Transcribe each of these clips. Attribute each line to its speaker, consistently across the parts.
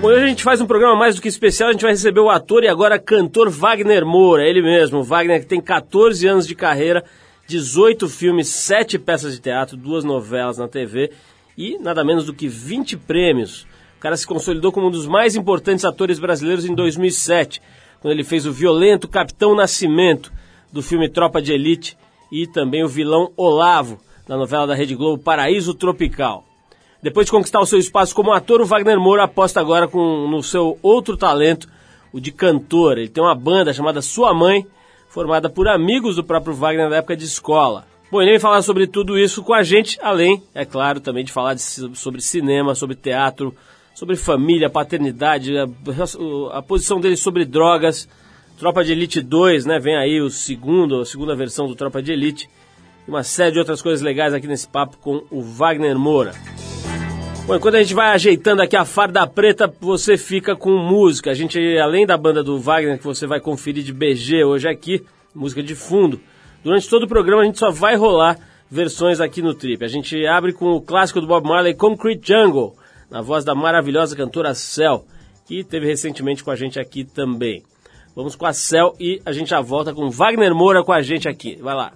Speaker 1: Bom, hoje a gente faz um programa mais do que especial, a gente vai receber o ator e agora cantor Wagner Moura, ele mesmo, Wagner que tem 14 anos de carreira, 18 filmes, 7 peças de teatro, duas novelas na TV e nada menos do que 20 prêmios. O cara se consolidou como um dos mais importantes atores brasileiros em 2007, quando ele fez o violento Capitão Nascimento, do filme Tropa de Elite, e também o vilão Olavo, da novela da Rede Globo Paraíso Tropical. Depois de conquistar o seu espaço como ator, o Wagner Moura aposta agora com, no seu outro talento, o de cantor. Ele tem uma banda chamada Sua Mãe, formada por amigos do próprio Wagner da época de escola. Bom, ele vem falar sobre tudo isso com a gente, além, é claro, também de falar de, sobre cinema, sobre teatro, sobre família, paternidade, a, a, posição dele sobre drogas. Tropa de Elite 2, né? Vem aí o segundo, a segunda versão do Tropa de Elite. Uma série de outras coisas legais aqui nesse papo com o Wagner Moura. Bom, enquanto a gente vai ajeitando aqui a farda preta, você fica com música. A gente, além da banda do Wagner, que você vai conferir de BG hoje aqui, música de fundo, durante todo o programa a gente só vai rolar versões aqui no Trip. A gente abre com o clássico do Bob Marley, Concrete Jungle, na voz da maravilhosa cantora Cell, que teve recentemente com a gente aqui também. Vamos com a Cell e a gente já volta com Wagner Moura com a gente aqui. Vai lá.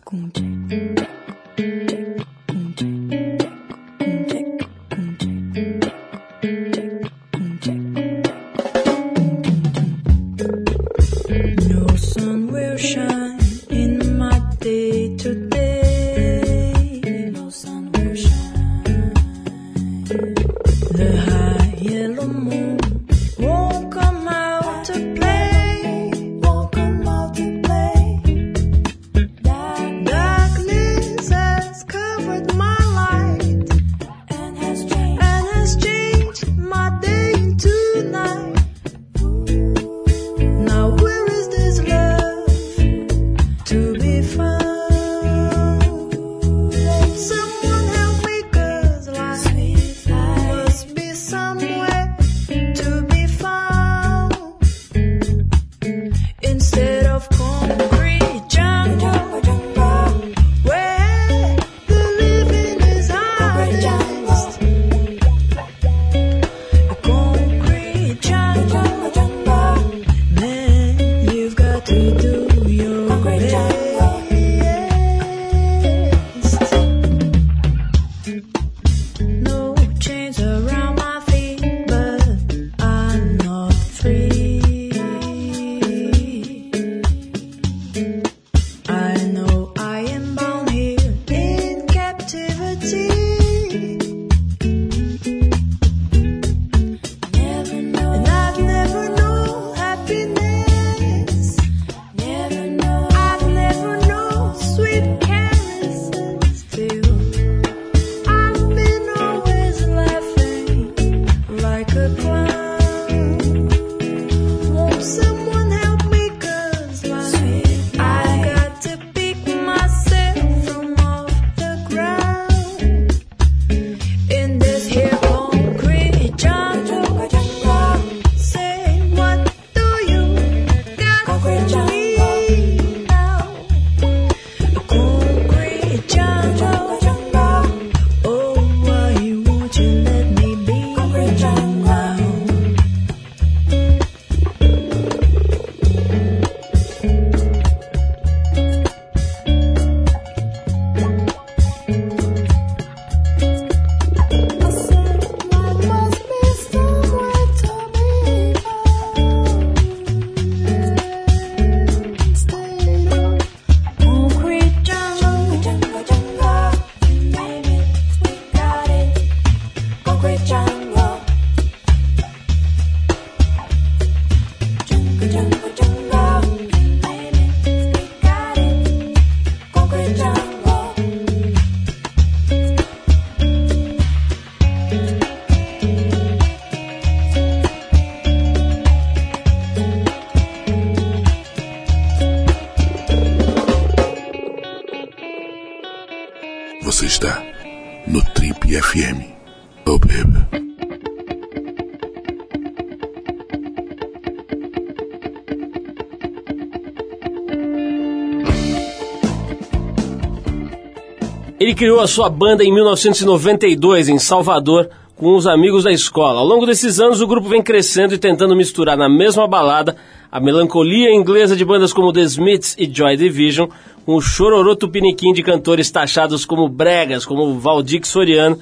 Speaker 1: Criou a sua banda em 1992 em Salvador com
Speaker 2: os amigos da escola. Ao longo desses anos, o grupo vem crescendo e tentando misturar na mesma balada a melancolia inglesa de bandas como The Smiths e Joy Division, com o chororô tupiniquim de cantores taxados como bregas, como Valdir Soriano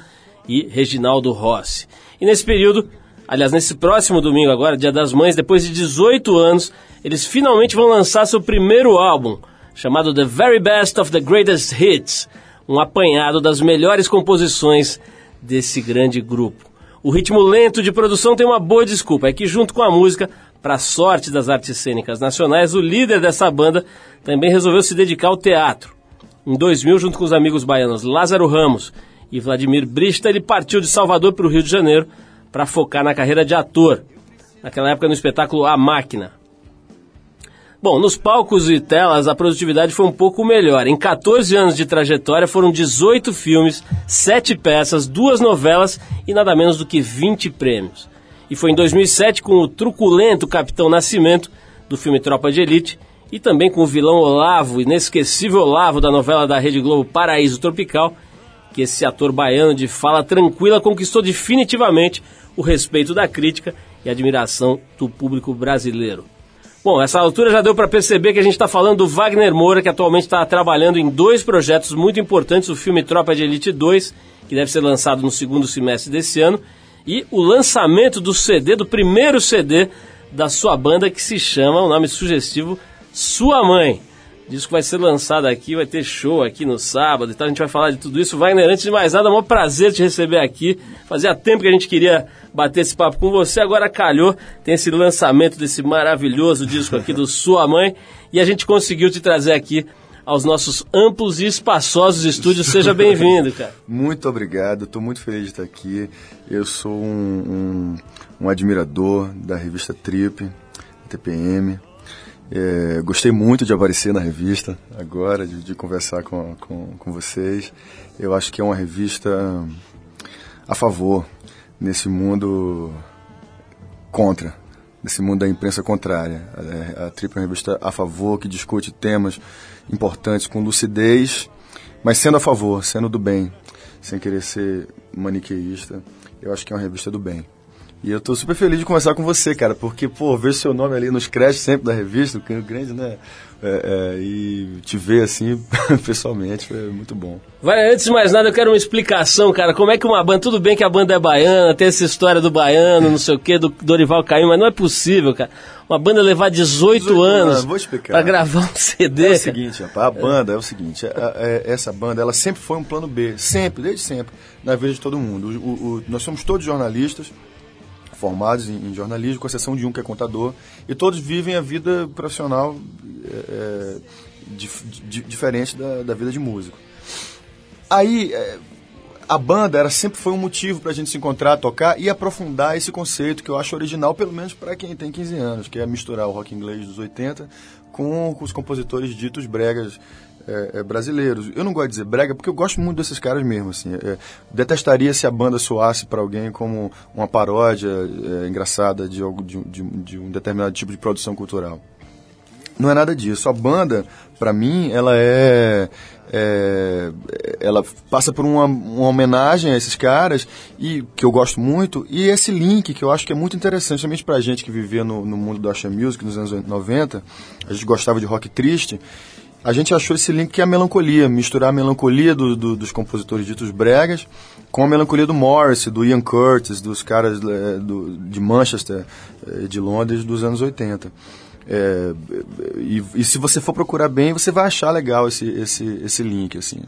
Speaker 2: e Reginaldo Rossi. E nesse período, aliás, nesse próximo domingo agora, Dia das Mães, depois de 18 anos, eles finalmente vão lançar seu primeiro álbum, chamado The Very Best of the Greatest Hits, um apanhado das melhores composições desse grande grupo. O ritmo lento de produção tem uma boa desculpa, é que junto com a música, para sorte das artes cênicas nacionais, o líder dessa banda também resolveu se dedicar ao teatro. Em 2000, junto com os amigos baianos Lázaro Ramos e Vladimir Brista, ele partiu de Salvador para o Rio de Janeiro para focar na carreira de ator, naquela época no espetáculo A Máquina. Bom, nos palcos e telas a produtividade foi um pouco melhor. Em 14 anos de trajetória foram 18 filmes, 7 peças, duas novelas e nada menos do que 20 prêmios. E foi em 2007 com o truculento Capitão Nascimento do filme Tropa de Elite e também com o vilão Olavo, inesquecível Olavo da novela da Rede Globo Paraíso Tropical, que esse ator baiano de fala tranquila conquistou definitivamente o respeito da crítica e admiração do público brasileiro. Bom, essa altura já deu para perceber que a gente está falando do Wagner Moura, que atualmente está trabalhando em dois projetos muito importantes: o filme Tropa de Elite 2, que deve ser lançado no segundo semestre desse ano, e o lançamento do CD, do primeiro CD da sua banda, que se chama, o um nome sugestivo, Sua Mãe. Disco vai ser lançado aqui, vai ter show aqui no sábado e tal. A gente vai falar de tudo isso. Wagner, antes de mais nada, é um prazer te receber aqui. Fazia tempo que a gente queria bater esse papo com você, agora calhou. Tem esse lançamento desse maravilhoso disco aqui do Sua Mãe e a gente conseguiu te trazer aqui aos nossos amplos e espaçosos estúdios. Seja bem-vindo, cara.
Speaker 3: Muito obrigado, estou muito feliz de estar aqui. Eu sou um, um, um admirador da revista Trip, TPM. É, gostei muito de aparecer na revista agora, de, de conversar com, com, com, vocês. Eu acho que é uma revista a favor nesse mundo contra, nesse mundo da imprensa contrária. A, a Trip é uma revista a favor, que discute temas importantes com lucidez, mas sendo a favor, sendo do bem, sem querer ser maniqueísta. Eu acho que é uma revista do bem. E eu tô super feliz de conversar com você, cara, porque, pô, ver seu nome ali nos créditos sempre da revista, o Grande, né? É, é, e te ver assim, pessoalmente, foi muito bom.
Speaker 2: Vai, antes de mais nada, eu quero uma explicação, cara. Como é que uma banda. Tudo bem que a banda é baiana, tem essa história do baiano, não sei o quê, do Dorival Caim, mas não é possível, cara. Uma banda levar 18, 18 anos vou explicar. pra gravar um CD.
Speaker 3: É o seguinte, rapaz, a banda é o seguinte: é, essa banda, ela sempre foi um plano B, sempre, desde sempre, na vida de todo mundo. O, o, nós somos todos jornalistas formados em, em, jornalismo, com exceção de um que é contador, e todos vivem a vida profissional é, di, diferente da, da, vida de músico. Aí, é, a banda era, sempre foi um motivo para a gente se encontrar, tocar e aprofundar esse conceito que eu acho original, pelo menos para quem tem 15 anos, que é misturar o rock inglês dos 80 com, com os compositores ditos bregas é, é, brasileiros. Eu não gosto de dizer brega porque eu gosto muito desses caras mesmo. Assim. É, detestaria se a banda soasse para alguém como uma paródia é, engraçada de, algo, de, de, de, um determinado tipo de produção cultural. Não é nada disso. A banda, para mim, ela é, é, ela passa por uma, uma, homenagem a esses caras e que eu gosto muito e esse link que eu acho que é muito interessante, principalmente pra gente que vivia no, no mundo do Asha Music nos anos 90, a gente gostava de rock triste a gente achou esse link que é a melancolia, misturar a melancolia do, do, dos compositores ditos bregas com a melancolia do Morris, do Ian Curtis, dos caras é, do, de Manchester, é, de Londres, dos anos 80. É, e, e, se você for procurar bem, você vai achar legal esse, esse, esse link, assim.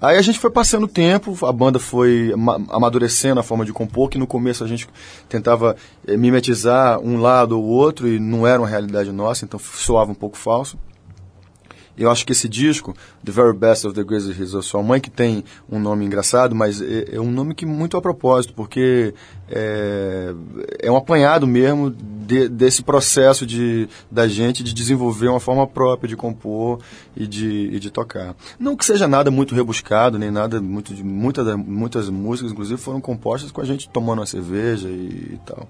Speaker 3: Aí a gente foi passando o tempo, a banda foi amadurecendo a forma de compor, que no começo a gente tentava é, mimetizar um lado ou outro e não era uma realidade nossa, então soava um pouco falso. Eu acho que esse disco, The Very Best of the Greatest Hits of Sua Mãe, que tem um nome engraçado, mas é, é um nome que muito a propósito, porque é, é um apanhado mesmo de, desse processo de, da gente de desenvolver uma forma própria de compor e de, e de tocar. Não que seja nada muito rebuscado, nem nada muito de muita, muitas músicas, inclusive, foram compostas com a gente tomando uma cerveja e, e tal.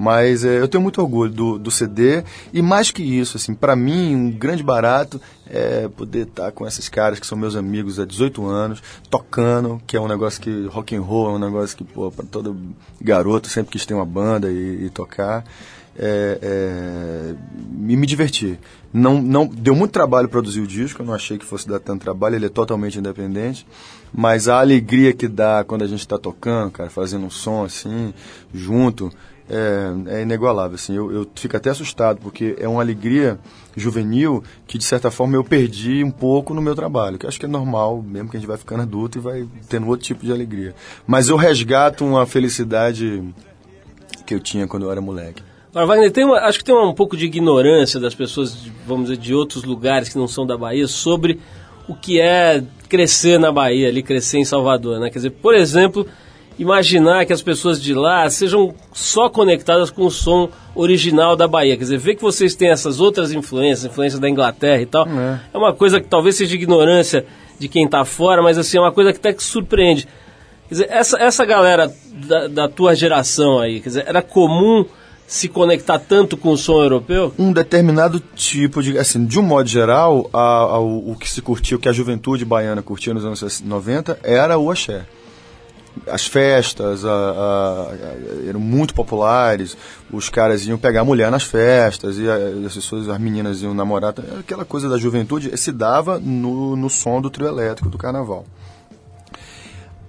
Speaker 3: Mas é, eu tenho muito orgulho do, do CD e mais que isso, assim, para mim um grande barato é poder estar tá com esses caras que são meus amigos há 18 anos, tocando, que é um negócio que rock and roll é um negócio que pô, para todo garoto sempre quis ter uma banda e, e tocar. É, é, e me divertir. Não, não, deu muito trabalho produzir o disco, eu não achei que fosse dar tanto trabalho, ele é totalmente independente. Mas a alegria que dá quando a gente está tocando, cara, fazendo um som assim, junto, é, é inigualável. Assim. Eu, eu fico até assustado, porque é uma alegria juvenil que, de certa forma, eu perdi um pouco no meu trabalho, que acho que é normal, mesmo que a gente vai ficando adulto e vai tendo outro tipo de alegria. Mas eu resgato uma felicidade que eu tinha quando eu era moleque.
Speaker 2: Agora, Wagner, tem uma, acho que tem um pouco de ignorância das pessoas, vamos dizer, de outros lugares que não são da Bahia sobre o que é crescer na Bahia, ali crescer em Salvador, né? Quer dizer, por exemplo, imaginar que as pessoas de lá sejam só conectadas com o som original da Bahia. Quer dizer, ver que vocês têm essas outras influências, influência da Inglaterra e tal, é, é uma coisa que talvez seja ignorância de quem está fora, mas assim, é uma coisa que até que surpreende. Quer dizer, essa, essa galera da, da tua geração aí, quer dizer, era comum se conectar tanto com o som europeu?
Speaker 3: Um determinado tipo de. Assim, de um modo geral, a, a, o, o que se curtia, o que a juventude baiana curtia nos anos 90 era o axé. As festas a, a, eram muito populares, os caras iam pegar mulher nas festas, e as pessoas, as meninas iam namorar. Aquela coisa da juventude se dava no, no som do trio elétrico do carnaval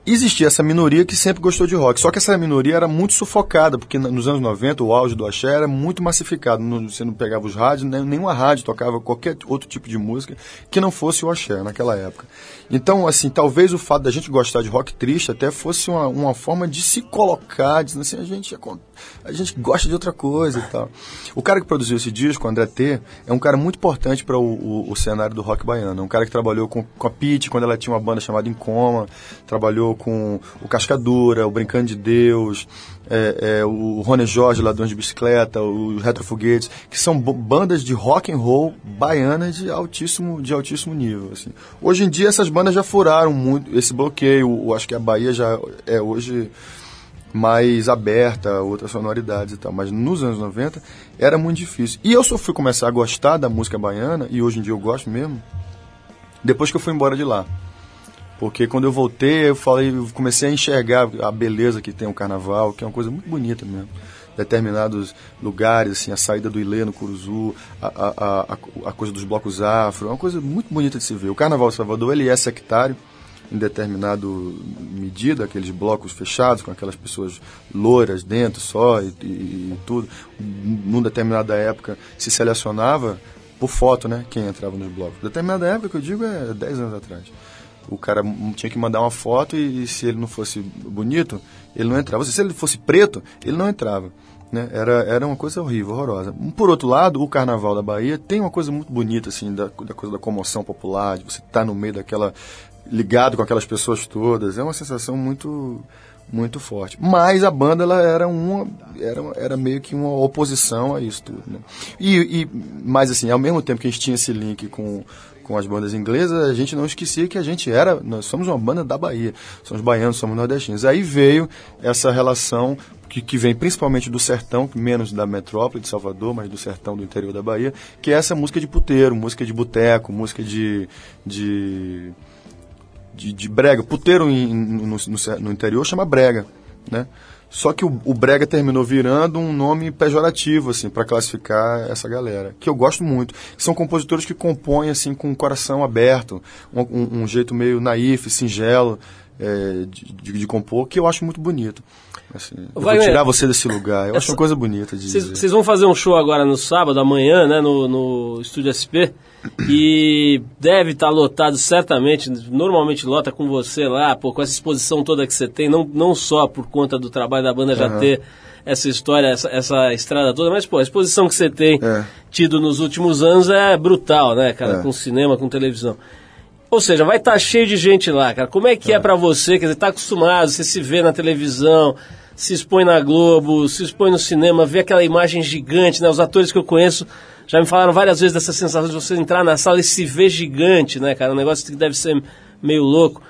Speaker 3: existia essa minoria que sempre gostou de rock. Só que essa minoria era muito sufocada, porque nos anos 90 o auge do axé era muito massificado. Você não pegava os rádios, nenhuma rádio tocava qualquer outro tipo de música que não fosse o axé naquela época. Então, assim, talvez o fato da gente gostar de rock triste até fosse uma, uma forma de se colocar, dizendo assim, a gente, a gente gosta de outra coisa e tal. O cara que produziu esse disco, André T, é um cara muito importante para o, o, o, cenário do rock baiano. É um cara que trabalhou com, com a Pete quando ela tinha uma banda chamada Incoma, trabalhou com o Cascadura, o Brincando de Deus, é, é, o Rony Jorge, Ladrões de Bicicleta, o Retrofoguetes, que são bandas de rock and roll baianas de altíssimo, de altíssimo nível. Assim. Hoje em dia essas bandas já furaram muito esse bloqueio. Eu acho que a Bahia já é hoje mais aberta a outras sonoridades e tal. Mas nos anos 90 era muito difícil. E eu só fui começar a gostar da música baiana, e hoje em dia eu gosto mesmo, depois que eu fui embora de lá. Porque quando eu voltei, eu falei, eu comecei a enxergar a beleza que tem o carnaval, que é uma coisa muito bonita mesmo. Determinados lugares, assim, a saída do Ilê no Curuzu, a, a, a, a coisa dos blocos afro, é uma coisa muito bonita de se ver. O Carnaval de Salvador, ele é sectário, em determinado medida, aqueles blocos fechados, com aquelas pessoas louras dentro só e, e, e tudo. Numa determinada época se selecionava por foto, né, quem entrava nos blocos. Determinada época que eu digo é 10 anos atrás o cara tinha que mandar uma foto e, e, se ele não fosse bonito, ele não entrava. Se ele fosse preto, ele não entrava. Né? Era, era uma coisa horrível, horrorosa. Por outro lado, o Carnaval da Bahia tem uma coisa muito bonita, assim, da, da coisa da comoção popular, de você estar tá no meio daquela... ligado com aquelas pessoas todas. É uma sensação muito muito forte. Mas a banda ela era uma era, era meio que uma oposição a isso tudo, né? E, e mas assim, ao mesmo tempo que a gente tinha esse link com com as bandas inglesas, a gente não esquecia que a gente era, nós somos uma banda da Bahia, somos baianos, somos nordestinos. Aí veio essa relação que, que vem principalmente do sertão, menos da metrópole de Salvador, mas do sertão do interior da Bahia, que é essa música de puteiro, música de boteco, música de, de, de, de brega. Puteiro em, no, no, no interior chama brega, né? Só que o, o, brega terminou virando um nome pejorativo, assim, para classificar essa galera, que eu gosto muito. São compositores que compõem, assim, com o coração aberto, um, um, um jeito meio naif, singelo é, de, de, compor, que eu acho muito bonito. Assim, eu vou tirar você desse lugar, eu essa, acho uma coisa bonita de
Speaker 2: Vocês vão fazer um show agora no sábado, amanhã, né, no, no Estúdio SP, e deve estar tá lotado certamente, normalmente lota com você lá, pô, com essa exposição toda que você tem, não, não só por conta do trabalho da banda já uhum. ter essa história, essa, essa, estrada toda, mas pô, a exposição que você tem é. tido nos últimos anos é brutal, né, cara, é. com cinema, com televisão. Ou seja, vai estar tá cheio de gente lá, cara. Como é que é, é para você? Quer dizer, tá acostumado, você se vê na televisão, se expõe na Globo, se expõe no cinema, vê aquela imagem gigante, né? Os atores que eu conheço já me falaram várias vezes dessa sensação de você entrar na sala e se ver gigante, né, cara? Um negócio que deve ser meio louco.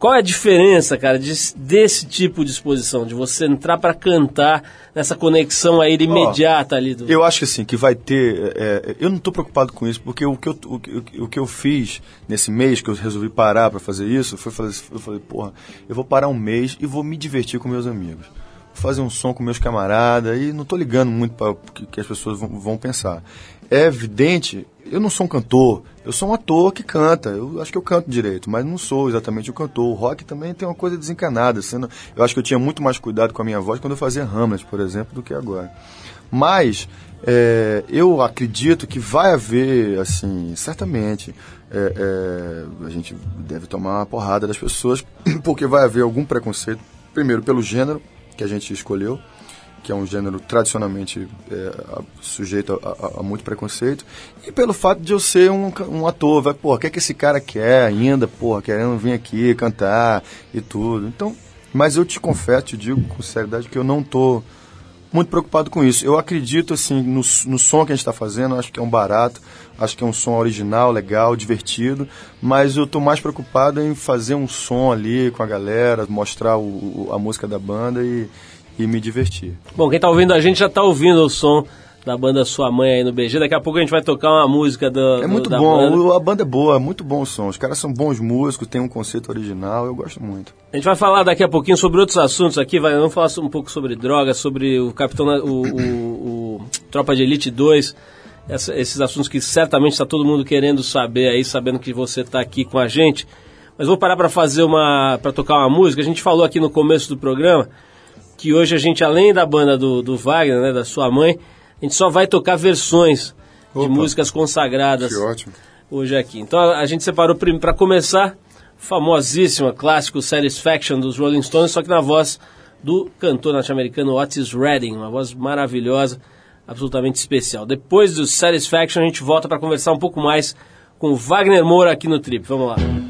Speaker 4: Qual é a diferença, cara, de, desse tipo de exposição, de você entrar para cantar nessa conexão aí imediata oh, ali do.
Speaker 3: Eu acho que assim, que vai ter. É, eu não estou preocupado com isso, porque o que, eu, o, o, o, que eu fiz nesse mês que eu resolvi parar para fazer isso, foi fazer. Eu falei, porra, eu vou parar um mês e vou me divertir com meus amigos. Vou fazer um som com meus camaradas e não estou ligando muito para o que, que as pessoas vão, vão pensar é evidente, eu não sou um cantor, eu sou um ator que canta. Eu acho que eu canto direito, mas não sou exatamente o cantor. O rock também tem uma coisa desencanada. Sendo, eu acho que eu tinha muito mais cuidado com a minha voz quando eu fazia Hamlet, por exemplo, do que agora. Mas é, eu acredito que vai haver, assim, certamente, é, é, a gente deve tomar uma porrada das pessoas, porque vai haver algum preconceito, primeiro pelo gênero que a gente escolheu, que é um gênero tradicionalmente é, sujeito a, a, a, muito preconceito, e pelo fato de eu ser um, um ator, vai, pô, o que é que esse cara quer ainda, pô, querendo vir aqui cantar e tudo. Então, mas eu te confesso, te digo com seriedade que eu não tô muito preocupado com isso. Eu acredito, assim, no, no som que a gente está fazendo, acho que é um barato, acho que é um som original, legal, divertido, mas eu estou mais preocupado em fazer um som ali com a galera, mostrar o, a música da banda e, e me divertir.
Speaker 4: Bom, quem está ouvindo a gente já está ouvindo o som da banda Sua Mãe aí no BG. Daqui a pouco a gente vai tocar uma música do,
Speaker 3: É muito
Speaker 4: do,
Speaker 3: bom,
Speaker 4: banda.
Speaker 3: a banda é boa, é muito bom o som. Os caras são bons músicos, tem um conceito original, eu gosto muito.
Speaker 4: A gente vai falar daqui a pouquinho sobre outros assuntos aqui, vai, vamos falar um pouco sobre drogas, sobre o Capitão, o, o, o Tropa de Elite 2, essa, esses assuntos que certamente está todo mundo querendo saber aí, sabendo que você está aqui com a gente. Mas vou parar para fazer uma, para tocar uma música. A gente falou aqui no começo do programa que hoje a gente, além da banda do, do Wagner, né, da sua mãe, a gente só vai tocar versões Opa, de músicas consagradas.
Speaker 3: Que ótimo.
Speaker 4: Hoje aqui. Então a, gente separou para começar, famosíssima, clássico Satisfaction dos Rolling Stones, só que na voz do cantor norte-americano Otis Redding, uma voz maravilhosa, absolutamente especial. Depois do Satisfaction a gente volta para conversar um pouco mais com o Wagner Moura aqui no Trip. Vamos lá.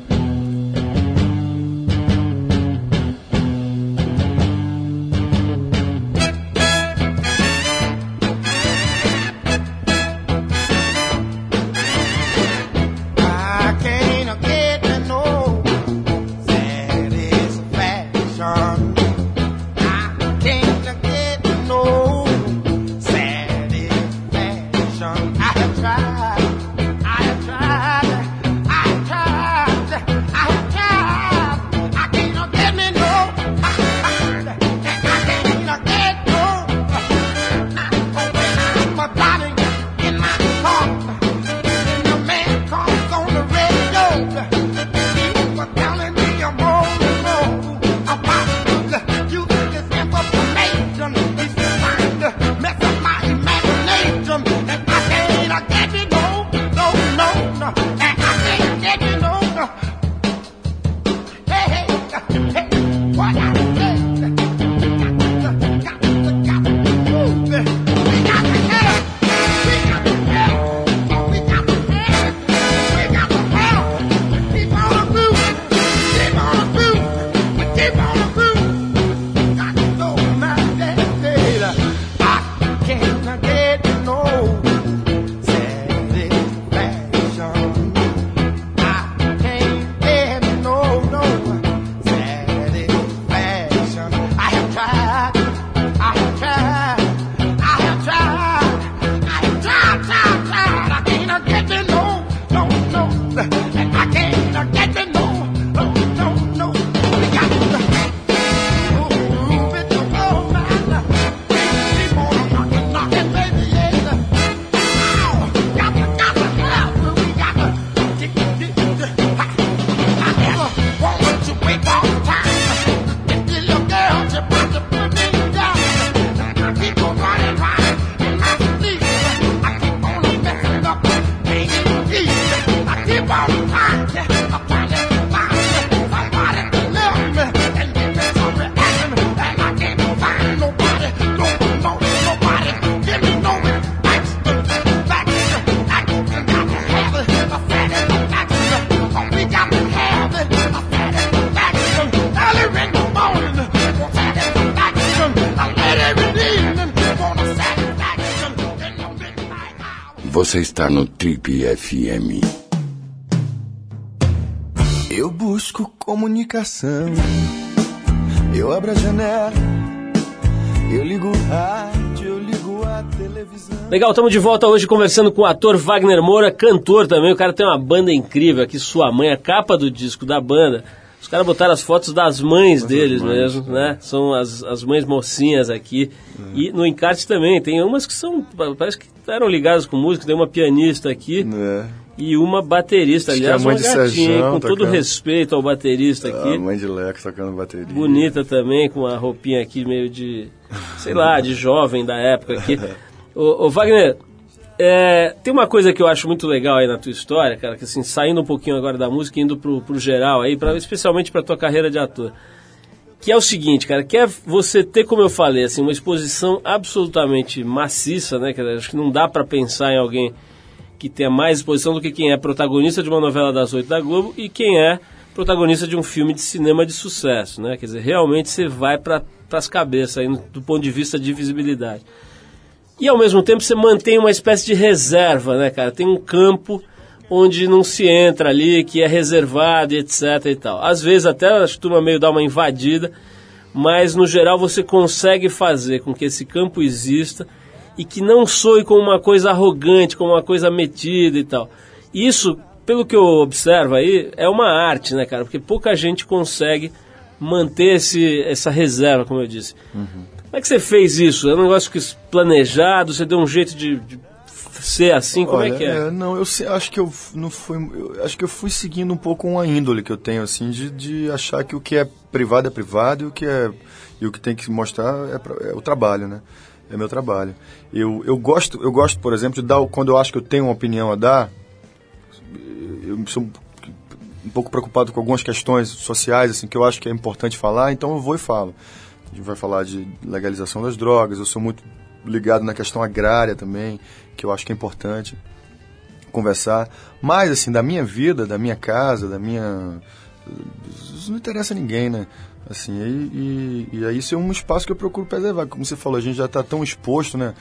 Speaker 5: Você está no Trip FM. Eu busco
Speaker 3: comunicação. Eu abro a janela, eu ligo o rádio, eu ligo a televisão.
Speaker 2: Legal, estamos de volta hoje conversando com o ator Wagner Moura, cantor também. O cara tem uma banda incrível aqui, Sua Mãe, a capa do disco da banda. Caras botaram as fotos das mães deles mães, mesmo, é. né? São as, as mães mocinhas aqui. É. E no encarte também, tem umas que são, parece que eram ligadas com música, tem uma pianista aqui. É. E uma baterista, Acho aliás, uma gatinha, Sérgio, com todo respeito ao baterista aqui.
Speaker 3: A mãe de Lex tocando bateria.
Speaker 2: Bonita também, com a roupinha aqui meio de, sei lá, de jovem da época aqui. ô, ô Wagner, é, tem uma coisa que eu acho muito legal aí na tua história, cara, que assim, saindo um pouquinho agora da música, indo pro, pro geral aí, pra, especialmente pra tua carreira de ator. Que é o seguinte, cara, que é você ter, como eu falei, assim, uma exposição absolutamente maciça, né? Que acho que não dá para pensar em alguém que tenha mais exposição do que quem é protagonista de uma novela das oito da Globo e quem é protagonista de um filme de cinema de sucesso, né? Quer dizer, realmente você vai para as cabeças aí, do ponto de vista de visibilidade. E ao mesmo tempo você mantém uma espécie de reserva, né, cara? Tem um campo onde não se entra ali, que é reservado, etc e tal. Às vezes até a turma meio dá uma invadida, mas no geral você consegue fazer com que esse campo exista e que não soe como uma coisa arrogante, como uma coisa metida e tal. Isso, pelo que eu observo aí, é uma arte, né, cara? Porque pouca gente consegue manter esse, essa reserva, como eu disse. Uhum. Como é que você fez isso? É um negócio que planejado? Você deu um jeito de, de ser assim? Como é Olha, é que é? é?
Speaker 3: Não, eu acho que eu não fui. Eu, acho que eu fui seguindo um pouco uma índole que eu tenho, assim, de, de achar que o que é privado é privado e o que é e o que tem que mostrar é, é o trabalho, né? É meu trabalho. Eu, eu gosto, eu gosto, por exemplo, de dar quando eu acho que eu tenho uma opinião a dar. Eu sou um pouco preocupado com algumas questões sociais, assim, que eu acho que é importante falar, então eu vou e falo. A gente vai falar de legalização das drogas. Eu sou muito ligado na questão agrária também, que eu acho que é importante conversar. Mas, assim, da minha vida, da minha casa, da minha. Isso não interessa a ninguém, né? Assim, e, e, e aí isso é um espaço que eu procuro preservar. Como você falou, a gente já está tão exposto, né?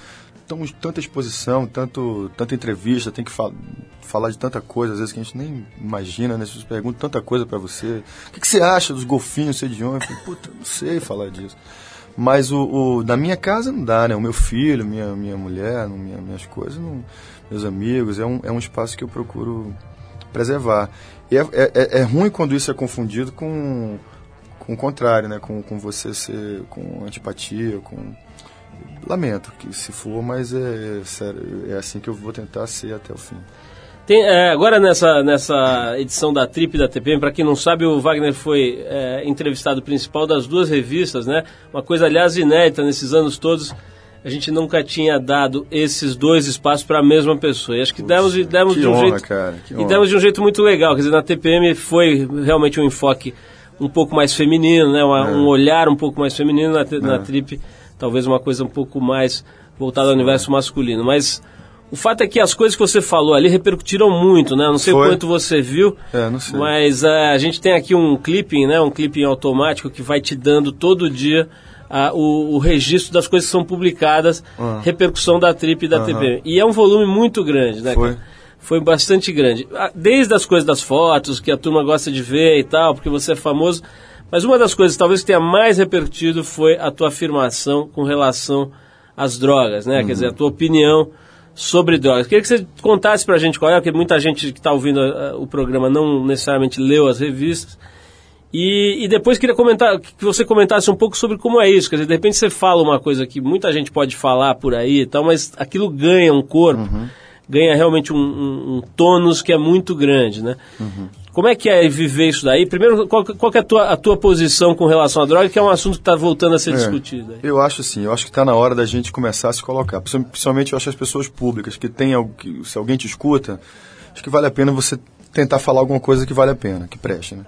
Speaker 3: Tão, tanta exposição, tanto, tanta entrevista, tem que fal falar de tanta coisa, às vezes que a gente nem imagina, né? Vocês perguntam tanta coisa para você. O que, que, você acha dos golfinhos, sei de onde? Eu falei, puta, não sei falar disso. Mas o, o, na minha casa não dá, né? O meu filho, minha, minha mulher, minha, minhas coisas, não, meus amigos, é um, é um espaço que eu procuro preservar. E é, é, é ruim quando isso é confundido com, com o contrário, né? Com, com você ser com antipatia, com lamento que se for, mas é, sério, é assim que eu vou tentar ser até o fim.
Speaker 2: Tem, é, agora nessa, nessa edição da Trip da TPM, para quem não sabe, o Wagner foi é, entrevistado principal das duas revistas, né? Uma coisa, aliás, inédita nesses anos todos. A gente nunca tinha dado esses dois espaços para a mesma pessoa. E acho que demos, demos
Speaker 3: que
Speaker 2: de um
Speaker 3: honra,
Speaker 2: jeito.
Speaker 3: Cara,
Speaker 2: e demos de um jeito muito legal. Quer dizer, na TPM foi realmente um enfoque um pouco mais feminino, né? Uma, é. Um olhar um pouco mais feminino na, na é. Trip, talvez uma coisa um pouco mais voltada ao universo masculino. Mas o fato é que as coisas que você falou ali repercutiram muito, né? Não sei Foi. quanto você viu,
Speaker 3: é,
Speaker 2: mas uh, a gente tem aqui um clipping, né? Um clipping automático que vai te dando todo dia o, o, registro das coisas que são publicadas, uhum. repercussão da trip e da uhum. TV. E é um volume muito grande, né?
Speaker 3: Foi.
Speaker 2: Foi bastante grande. Desde as coisas das fotos, que a turma gosta de ver e tal, porque você é famoso. Mas uma das coisas talvez que tenha mais repercutido foi a tua afirmação com relação às drogas, né? Uhum. Quer dizer, a tua opinião sobre drogas. Queria que você contasse para a gente qual é, porque muita gente que está ouvindo uh, o programa não necessariamente leu as revistas. E, e, depois queria comentar, que você comentasse um pouco sobre como é isso. Quer dizer, de repente você fala uma coisa que muita gente pode falar por aí e tal, mas aquilo ganha um corpo. Uhum ganha realmente um, um, um tônus que é muito grande, né? Uhum. Como é que é viver isso daí? Primeiro, qual, qual é a tua, a tua posição com relação à droga, que é um assunto que está voltando a ser é, discutido? Aí?
Speaker 3: Eu acho assim, eu acho que está na hora da gente começar a se colocar. Principalmente eu acho as pessoas públicas, que tem algo que, se alguém te escuta, acho que vale a pena você tentar falar alguma coisa que vale a pena, que preste, né?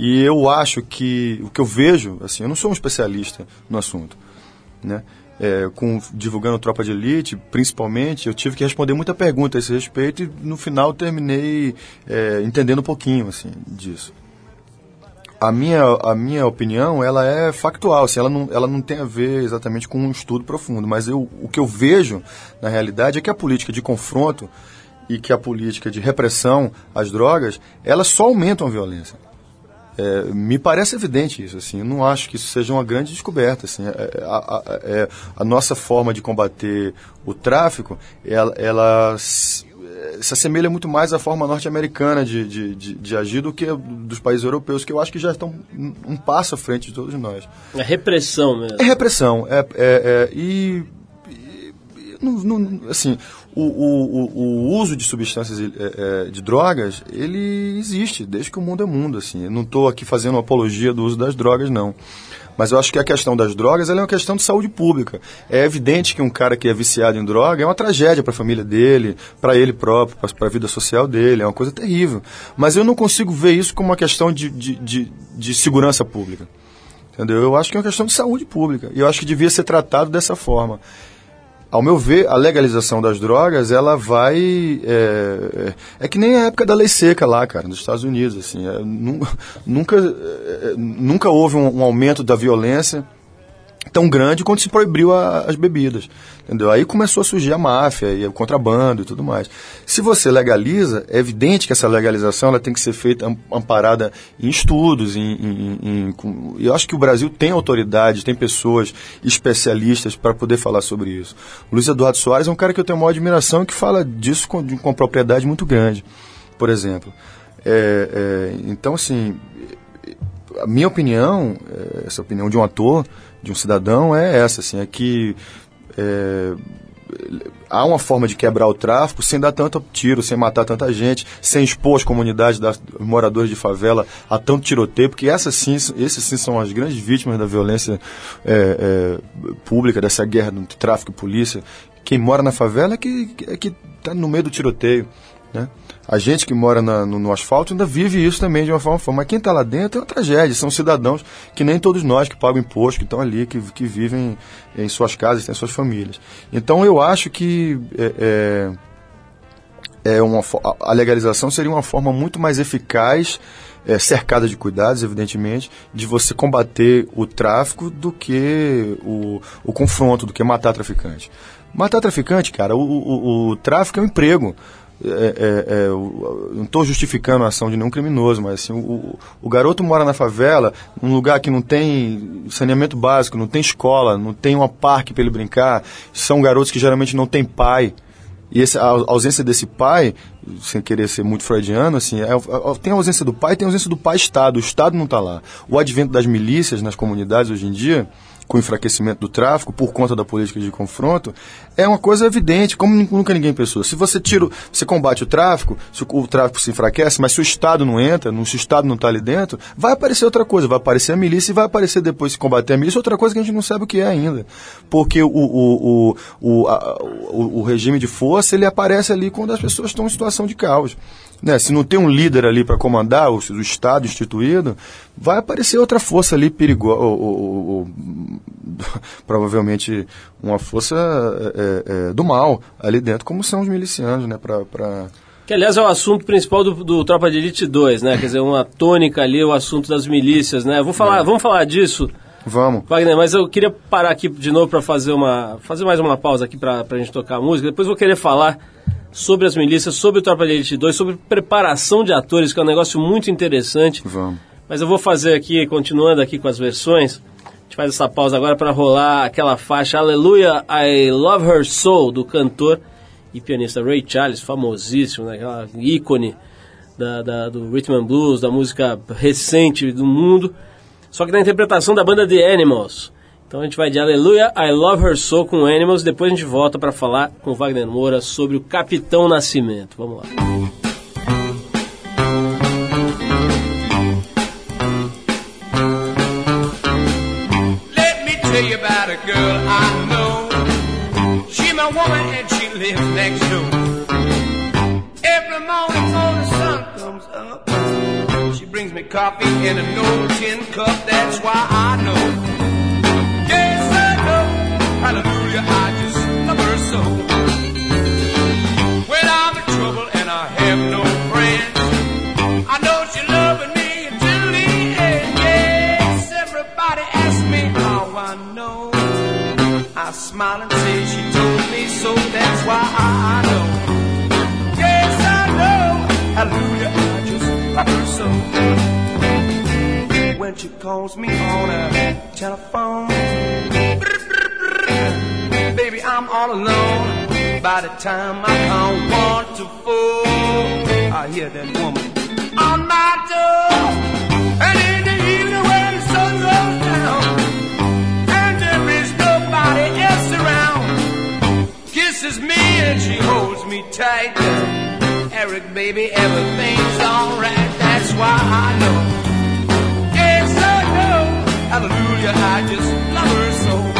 Speaker 3: E eu acho que o que eu vejo, assim, eu não sou um especialista no assunto, né? É, com, divulgando Tropa de Elite, principalmente, eu tive que responder muita pergunta a esse respeito e no final terminei é, entendendo um pouquinho assim, disso. A minha, a minha opinião, ela é factual, assim, ela, não, ela não tem a ver exatamente com um estudo profundo, mas eu, o que eu vejo, na realidade, é que a política de confronto e que a política de repressão às drogas, elas só aumentam a violência. É, me parece evidente isso, assim, eu não acho que isso seja uma grande descoberta, assim, é, a, a, é, a nossa forma de combater o tráfico, ela, ela se assemelha muito mais à forma norte-americana de, de, de, de, agir do que dos países europeus, que eu acho que já estão um passo à frente de todos nós.
Speaker 2: É repressão mesmo.
Speaker 3: É repressão, é, é, é e, e não, não, assim, o, o, o, uso de substâncias, é, de drogas, ele existe desde que o mundo é mundo. Assim. Eu não estou aqui fazendo apologia do uso das drogas, não. Mas eu acho que a questão das drogas é uma questão de saúde pública. É evidente que um cara que é viciado em droga é uma tragédia para a família dele, para ele próprio, para a vida social dele. É uma coisa terrível. Mas eu não consigo ver isso como uma questão de, de, de, de segurança pública. Entendeu? Eu acho que é uma questão de saúde pública. E eu acho que devia ser tratado dessa forma ao meu ver, a legalização das drogas, ela vai. É, é, é, que nem a época da lei seca lá, cara, nos Estados Unidos. Assim, é, nunca, é, nunca houve um, um aumento da violência tão grande quanto se proibiu a, as bebidas. Entendeu? Aí começou a surgir a máfia e o contrabando e tudo mais. Se você legaliza, é evidente que essa legalização ela tem que ser feita amparada em estudos. Em, em, em, eu acho que o Brasil tem autoridade, tem pessoas especialistas para poder falar sobre isso. Luiz Eduardo Soares é um cara que eu tenho uma admiração e que fala disso com, com propriedade muito grande, por exemplo. É, é, então, assim, a minha opinião, é, essa opinião de um ator, de um cidadão, é essa, assim, é que é, há uma forma de quebrar o tráfico sem dar tanto tiro, sem matar tanta gente, sem expor as comunidades das moradores de favela a tanto tiroteio, porque essas sim, esses sim são as grandes vítimas da violência é, é, pública, dessa guerra do tráfico e polícia. Quem mora na favela é que é que está no meio do tiroteio, né? A gente que mora na, no, no, asfalto ainda vive isso também de uma forma, mas quem está lá dentro é uma tragédia. São cidadãos que nem todos nós que pagam imposto, que estão ali, que, que vivem em suas casas, têm suas famílias. Então eu acho que é, é, é uma, a legalização seria uma forma muito mais eficaz, é, cercada de cuidados, evidentemente, de você combater o tráfico do que o, o confronto, do que matar traficante. Matar traficante, cara, o, o, o tráfico é um emprego. É, é, é, não estou justificando a ação de nenhum criminoso, mas assim, o, o, garoto mora na favela, num lugar que não tem saneamento básico, não tem escola, não tem um parque para ele brincar. São garotos que geralmente não têm pai. E essa, a ausência desse pai, sem querer ser muito freudiano, assim, é, é, tem a ausência do pai, tem a ausência do pai-Estado. O Estado não está lá. O advento das milícias nas comunidades hoje em dia com o enfraquecimento do tráfico por conta da política de confronto, é uma coisa evidente, como nunca ninguém pensou. Se você tira, você combate o tráfico, se o, tráfico se enfraquece, mas se o Estado não entra, se o Estado não está ali dentro, vai aparecer outra coisa, vai aparecer a milícia e vai aparecer depois se combater a milícia outra coisa que a gente não sabe o que é ainda. Porque o, o, o, o, regime de força, ele aparece ali quando as pessoas estão em situação de caos. Né? Se não tem um líder ali para comandar, o, o, Estado instituído, vai aparecer outra força ali perigosa, ou, ou, ou, provavelmente uma força é, é, do mal ali dentro, como são os milicianos, né? Pra, pra...
Speaker 2: Que, aliás, é o assunto principal do, do, Tropa de Elite 2, né? Quer dizer, uma tônica ali, o assunto das milícias, né? Vou falar, é. Vamos falar disso.
Speaker 3: Vamos.
Speaker 2: Wagner, mas eu queria parar aqui de novo para fazer uma fazer mais uma pausa aqui para a gente tocar a música. Depois vou querer falar sobre as milícias, sobre o Tropa de Elite 2, sobre preparação de atores, que é um negócio muito interessante.
Speaker 3: Vamos.
Speaker 2: Mas eu vou fazer aqui, continuando aqui com as versões, gente faz essa pausa agora para rolar aquela faixa Aleluia, I Love Her Soul, do cantor e pianista Ray Charles, famosíssimo, né? aquela ícone da, da, do rhythm and blues, da música recente do mundo, só que na interpretação da banda The Animals. Então a gente vai de Aleluia, I Love Her Soul com Animals. Depois a gente volta para falar com Wagner Moura sobre o Capitão Nascimento. Vamos lá. Know. My woman and she lives next door. Every morning before the sun comes up, she brings me coffee in a no tin cup. That's why I know. Hallelujah, I just love her so. When I'm in trouble and I have no friends, I know she's loving me until the end. Yes, everybody asks me how I know. I smile and say she told so. That's why I know. Yes, I know. Hallelujah, I just love her so.
Speaker 6: when she calls me on a telephone. Baby, I'm all alone. By the time I count one to four, I hear that woman on my door. Kisses me and she holds me tight. Eric, baby, everything's alright. That's why I know. Yes, I know. Hallelujah, I just love her so.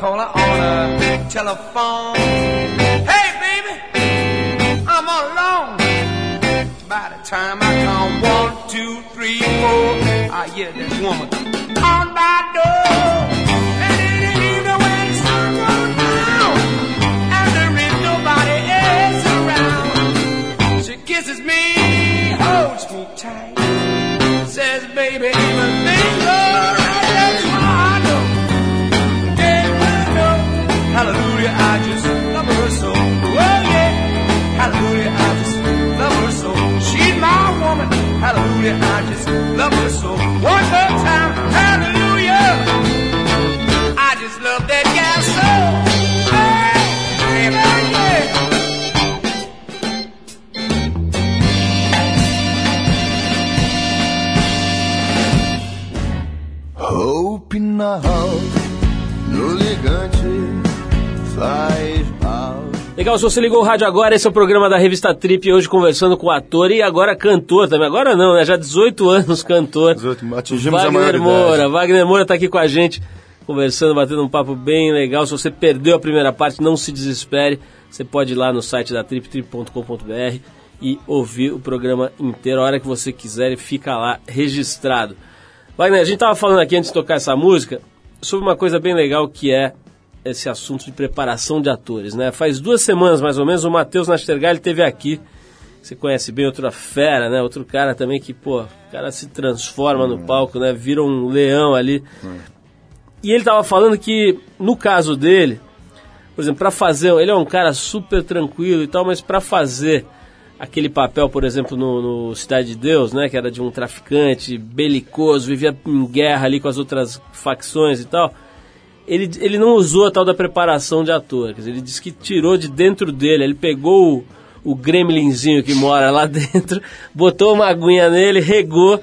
Speaker 6: Now when I call her on a telephone, hey baby, I'm all alone. By the time I count one, two, three, four, I hear that woman on my door. And the evening when and there is nobody else around, she kisses me, holds me tight, says, baby, everything's alright. Hallelujah, I just love her so. Oh yeah, hallelujah, I just love her so. She's my woman. Hallelujah, I just love her so. One more time,
Speaker 2: Legal, se você ligou o rádio agora, esse é o programa da revista Trip, hoje conversando com o ator e agora cantor também. Agora não, né? Já 18 anos cantor.
Speaker 3: 18, atingimos a
Speaker 2: Wagner
Speaker 3: maioridade.
Speaker 2: Moura. Wagner Moura tá aqui com a gente, conversando, batendo um papo bem legal. Se você perdeu a primeira parte, não se desespere. Você pode ir lá no site da Trip, trip.com.br e ouvir o programa inteiro a hora que você quiser e fica lá registrado. Wagner, a gente tava falando aqui antes de tocar essa música sobre uma coisa bem legal que é esse assunto de preparação de atores, né? Faz duas semanas mais ou menos o Matheus Nastergalli esteve aqui. Você conhece bem outra fera, né? Outro cara também que, pô, o cara se transforma no palco, né? Vira um leão ali. E ele tava falando que no caso dele, por exemplo, para fazer, ele é um cara super tranquilo e tal, mas para fazer aquele papel, por exemplo, no, no Cidade de Deus, né, que era de um traficante belicoso, vivia em guerra ali com as outras facções e tal, ele, ele não usou a tal da preparação de ator, quer dizer, ele disse que tirou de dentro dele, ele pegou o, o gremlinzinho que mora lá dentro, botou uma aguinha nele, regou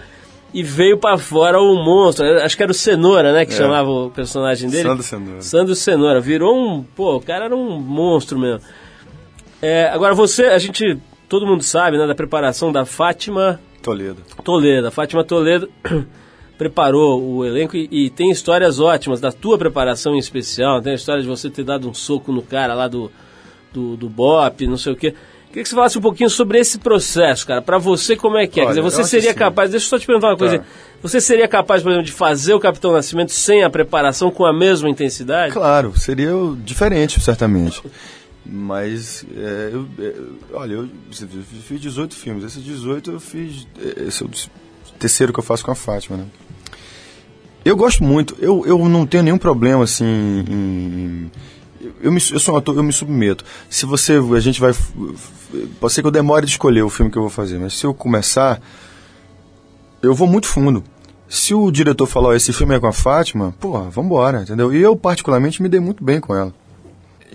Speaker 2: e veio para fora o monstro, acho que era o Cenoura, né, que
Speaker 3: É.
Speaker 2: chamava o personagem dele.
Speaker 3: Sandro Cenoura.
Speaker 2: Sandro Cenoura, virou um, pô, o cara era um monstro mesmo. É, agora você, a gente, todo mundo sabe, né, da preparação da Fátima
Speaker 3: Toledo.
Speaker 2: Toledo. A Fátima Toledo preparou o elenco e, e tem histórias ótimas da tua preparação em especial. Tem a história de você ter dado um soco no cara lá do, do, do BOP, não sei o quê. Queria que você falasse um pouquinho sobre esse processo, cara. Pra você, como é que é? Quer
Speaker 3: Olha,
Speaker 2: dizer, você
Speaker 3: eu
Speaker 2: seria
Speaker 3: assim-
Speaker 2: capaz, deixa eu só te perguntar uma coisa.
Speaker 3: Tá.
Speaker 2: Você seria capaz, por exemplo, de fazer o Capitão Nascimento sem a preparação, com a mesma intensidade?
Speaker 3: Claro, seria diferente, certamente. Mas, é, eu, é, olha, eu fiz 18 filmes. Esses 18 eu fiz. Esse é o terceiro que eu faço com a Fátima, né? Eu gosto muito, eu, eu não tenho nenhum problema assim em. Eu, me, eu sou um ator, eu me submeto. Se você. A gente vai. Pode ser que eu demore de escolher o filme que eu vou fazer, mas se eu começar. Eu vou muito fundo. Se o diretor falar, ó, esse filme é com a Fátima, porra, vambora, entendeu? E eu, particularmente, me dei muito bem com ela.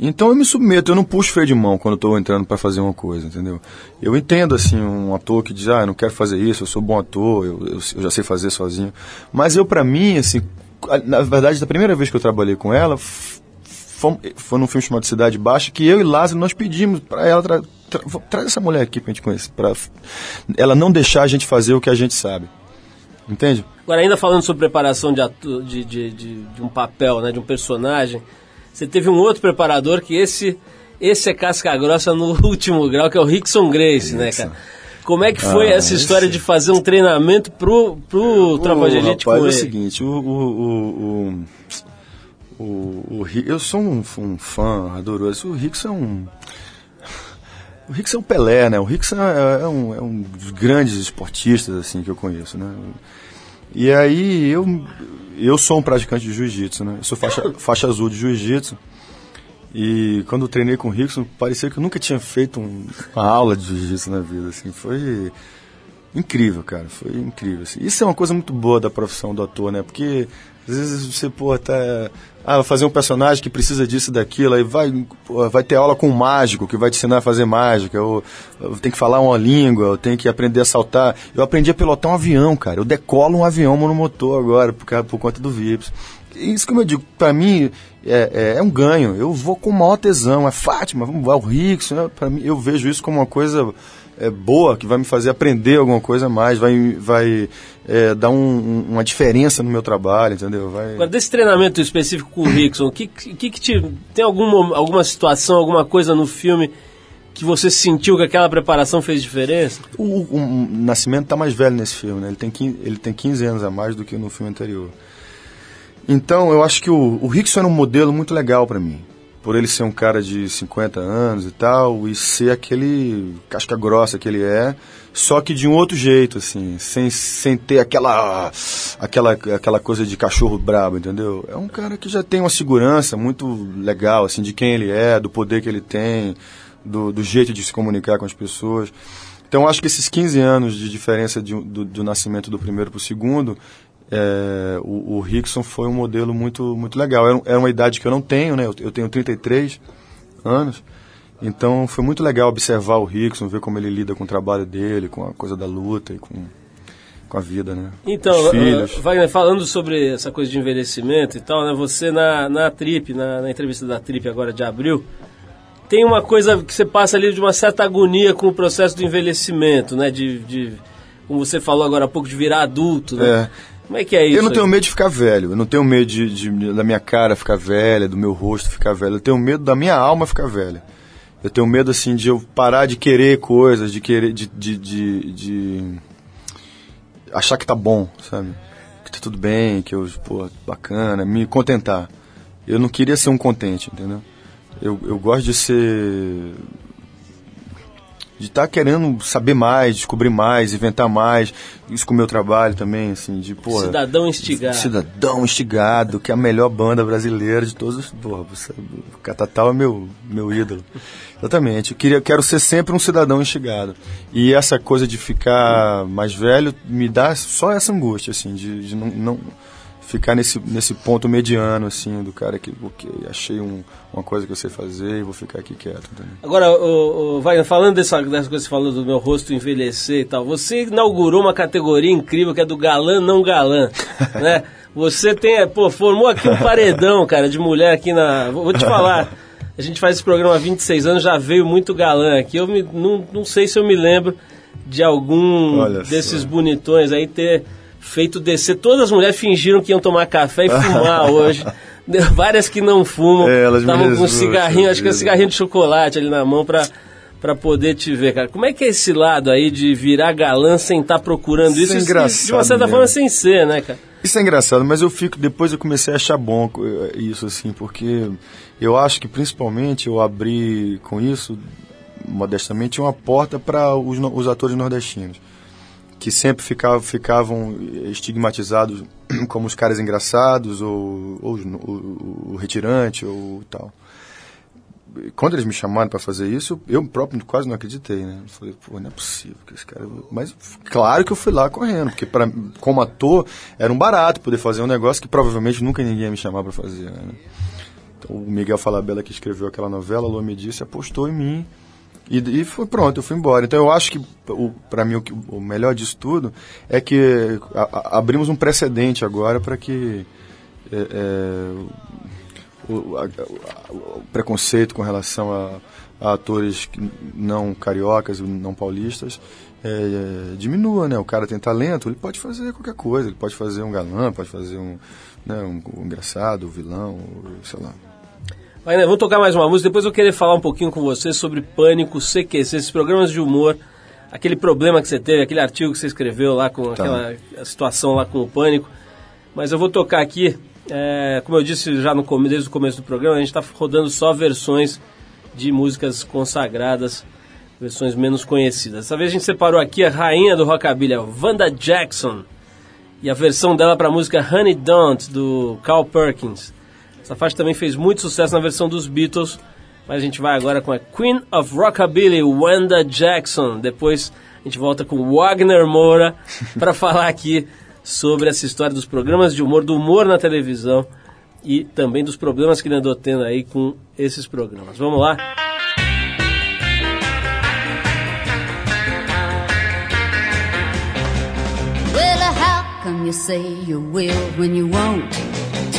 Speaker 3: Então eu me submeto, eu não puxo freio de mão quando eu tô entrando para fazer uma coisa, entendeu? Eu entendo, assim, um ator que diz, ah, eu não quero fazer isso, eu sou bom ator, eu, eu, eu já sei fazer sozinho. Mas eu, para mim, assim, na verdade, da primeira vez que eu trabalhei com ela, foi num filme chamado Cidade Baixa, que eu e Lázaro, nós pedimos para ela, tra, tra, traz essa mulher aqui pra gente conhecer, pra f- ela não deixar a gente fazer o que a gente sabe. Entende?
Speaker 2: Agora, ainda falando sobre preparação de, de, de, de, de um papel, né, de um personagem, você teve um outro preparador que esse, esse é casca grossa no último grau, que é o Rickson Grace, né, cara? Como é que foi
Speaker 3: Ah,
Speaker 2: essa história
Speaker 3: esse-
Speaker 2: de fazer um treinamento pro, pro Tropa de Elite com
Speaker 3: é o
Speaker 2: ele?
Speaker 3: seguinte, o, o, o, o, eu sou um, um fã adoroso. O Rickson é um. O Rickson é um Pelé, né? O Rickson é, é um, é um dos grandes esportistas assim que eu conheço, né? E aí eu eu sou um praticante de jiu-jitsu, né? Eu sou faixa, faixa azul de jiu-jitsu. E quando treinei com o Rickson, parecia que eu nunca tinha feito um- uma aula de jiu-jitsu na vida, assim. Foi incrível, cara. Foi incrível. assim. Isso é uma coisa muito boa da profissão do ator, né? Porque às vezes você, pô, tá. Ah, fazer um personagem que precisa disso e daquilo, aí vai, pô, vai ter aula com um mágico que vai te ensinar a fazer mágica, ou, ou tem que falar uma língua, ou tem que aprender a saltar. Eu aprendi a pilotar um avião, cara. Eu decolo um avião monomotor agora, por, por conta do VIPs. Isso como eu digo, pra mim é, é, é um ganho. Eu vou com o maior tesão. É Fátima, vamos lá, o Rickson. né? Pra mim, eu vejo isso como uma coisa é, boa, que vai me fazer aprender alguma coisa a mais, vai, vai é, dar um- um- uma diferença no meu trabalho, entendeu? Vai...
Speaker 2: Agora, desse treinamento específico com o Rickson, que, que, que te, tem alguma, alguma situação, alguma coisa no filme que você sentiu que aquela preparação fez diferença?
Speaker 3: O, o- o Nascimento tá mais velho nesse filme, né? Ele tem, 15, ele tem 15 anos a mais do que no filme anterior. Então, eu acho que o, o Rickson era um modelo muito legal pra mim. Por ele ser um cara de 50 anos e tal, e ser aquele casca grossa que ele é, só que de um outro jeito, assim, sem, sem ter aquela, aquela, aquela coisa de cachorro brabo, entendeu? É um cara que já tem uma segurança muito legal, assim, de quem ele é, do poder que ele tem, do, do jeito de se comunicar com as pessoas. Então, acho que esses 15 anos de diferença de, do, do nascimento do primeiro para o segundo, é, o, o Rickson foi um modelo muito, muito legal. Era, era uma idade que eu não tenho, né? Eu, eu tenho 33 anos. Então, foi muito legal observar o Rickson, ver como ele lida com o trabalho dele, com a coisa da luta e com, com a vida, né?
Speaker 2: Então, uh, Wagner, falando sobre essa coisa de envelhecimento e tal, né? Você na, na Trip, na, na entrevista da Trip agora de abril, tem uma coisa que você passa ali de uma certa agonia com o processo do envelhecimento, né? De, de como você falou agora há pouco, de virar adulto, né?
Speaker 3: É.
Speaker 2: Como é que é isso?
Speaker 3: Eu não tenho
Speaker 2: aí?
Speaker 3: medo de ficar velho, eu não tenho medo de, de- da minha cara ficar velha, do meu rosto ficar velho, eu tenho medo da minha alma ficar velha. Eu tenho medo, assim, de eu parar de querer coisas, de querer, de, de, de, de achar que tá bom, sabe? Que tá tudo bem, que eu, pô, bacana, me contentar. Eu não queria ser um contente, entendeu? Eu, eu gosto de ser de estar querendo saber mais, descobrir mais, inventar mais. Isso com o meu trabalho também, assim, de, pô...
Speaker 2: Cidadão instigado.
Speaker 3: Cidadão Instigado, que é a melhor banda brasileira de todos os... Porra, você, o Catatal é meu, meu ídolo. Exatamente. Eu queria, quero ser sempre um cidadão instigado. E essa coisa de ficar mais velho me dá só essa angústia, assim, de, de não, não ficar nesse, nesse ponto mediano, assim, do cara que, achei um, uma coisa que eu sei fazer e vou ficar aqui quieto, entendeu?
Speaker 2: Agora, o, o, Wagner, falando dessa, dessa coisa que você falou do meu rosto envelhecer e tal, você inaugurou uma categoria incrível que é do galã não galã, né? Você tem, é, pô, formou aqui um paredão, cara, de mulher aqui na... Vou vou te falar, a gente faz esse programa há 26 anos, já veio muito galã aqui, eu me- não, não sei se eu me lembro de algum
Speaker 3: Olha
Speaker 2: desses
Speaker 3: só.
Speaker 2: bonitões aí ter feito descer. Todas as mulheres fingiram que iam tomar café e fumar hoje. Várias que não fumam,
Speaker 3: É,
Speaker 2: estavam com um cigarrinho, acho que é
Speaker 3: vida.
Speaker 2: cigarrinho de chocolate ali na mão pra, pra poder te ver, cara. Como é que é esse lado aí de virar galã sem estar procurando isso?
Speaker 3: Isso é
Speaker 2: de uma certa
Speaker 3: mesmo.
Speaker 2: forma sem ser, né, cara?
Speaker 3: Isso é engraçado, mas eu fico depois eu comecei a achar bom eh, isso assim, porque eu acho que principalmente eu abri com isso modestamente uma porta para os, os atores nordestinos que sempre ficavam, ficavam estigmatizados como os caras engraçados ou, ou o, retirante ou tal. Quando eles me chamaram para fazer isso, eu próprio quase não acreditei, né? Falei, pô, não é possível que esse cara. Mas claro que eu fui lá correndo, porque pra, como ator era um barato poder fazer um negócio que provavelmente nunca ninguém ia me chamar para fazer, né? Então, o Miguel Falabella que escreveu aquela novela, Lô me disse, apostou em mim e, e foi pronto, eu fui embora. Então eu acho que para mim o, que- o melhor disso tudo é que a- a- abrimos um precedente agora para que é, é, o, a- o preconceito com relação a, atores não cariocas, não paulistas, é, é, diminua, né? O cara tem talento, ele pode fazer qualquer coisa, ele pode fazer um galã, pode fazer um, né, um, um engraçado, um vilão, sei lá.
Speaker 2: Wagner, vamos tocar mais uma música, depois eu querer falar um pouquinho com você sobre Pânico, CQC, esses programas de humor, aquele problema que você teve, aquele artigo que você escreveu lá com
Speaker 3: Tá.
Speaker 2: aquela situação lá com o Pânico. Mas eu vou tocar aqui É, como eu disse já no desde o começo do programa, a gente está rodando só versões de músicas consagradas, versões menos conhecidas. Dessa vez a gente separou aqui a rainha do rockabilly, Wanda Jackson, e a versão dela para a música Honey Don't, do Carl Perkins. Essa faixa também fez muito sucesso na versão dos Beatles, mas a gente vai agora com a Queen of Rockabilly, Wanda Jackson. Depois a gente volta com Wagner Moura para falar aqui sobre essa história dos programas de humor, do humor na televisão e também dos problemas que ele andou tendo aí com esses programas. Vamos lá?
Speaker 7: Well, how come you say you will when you won't?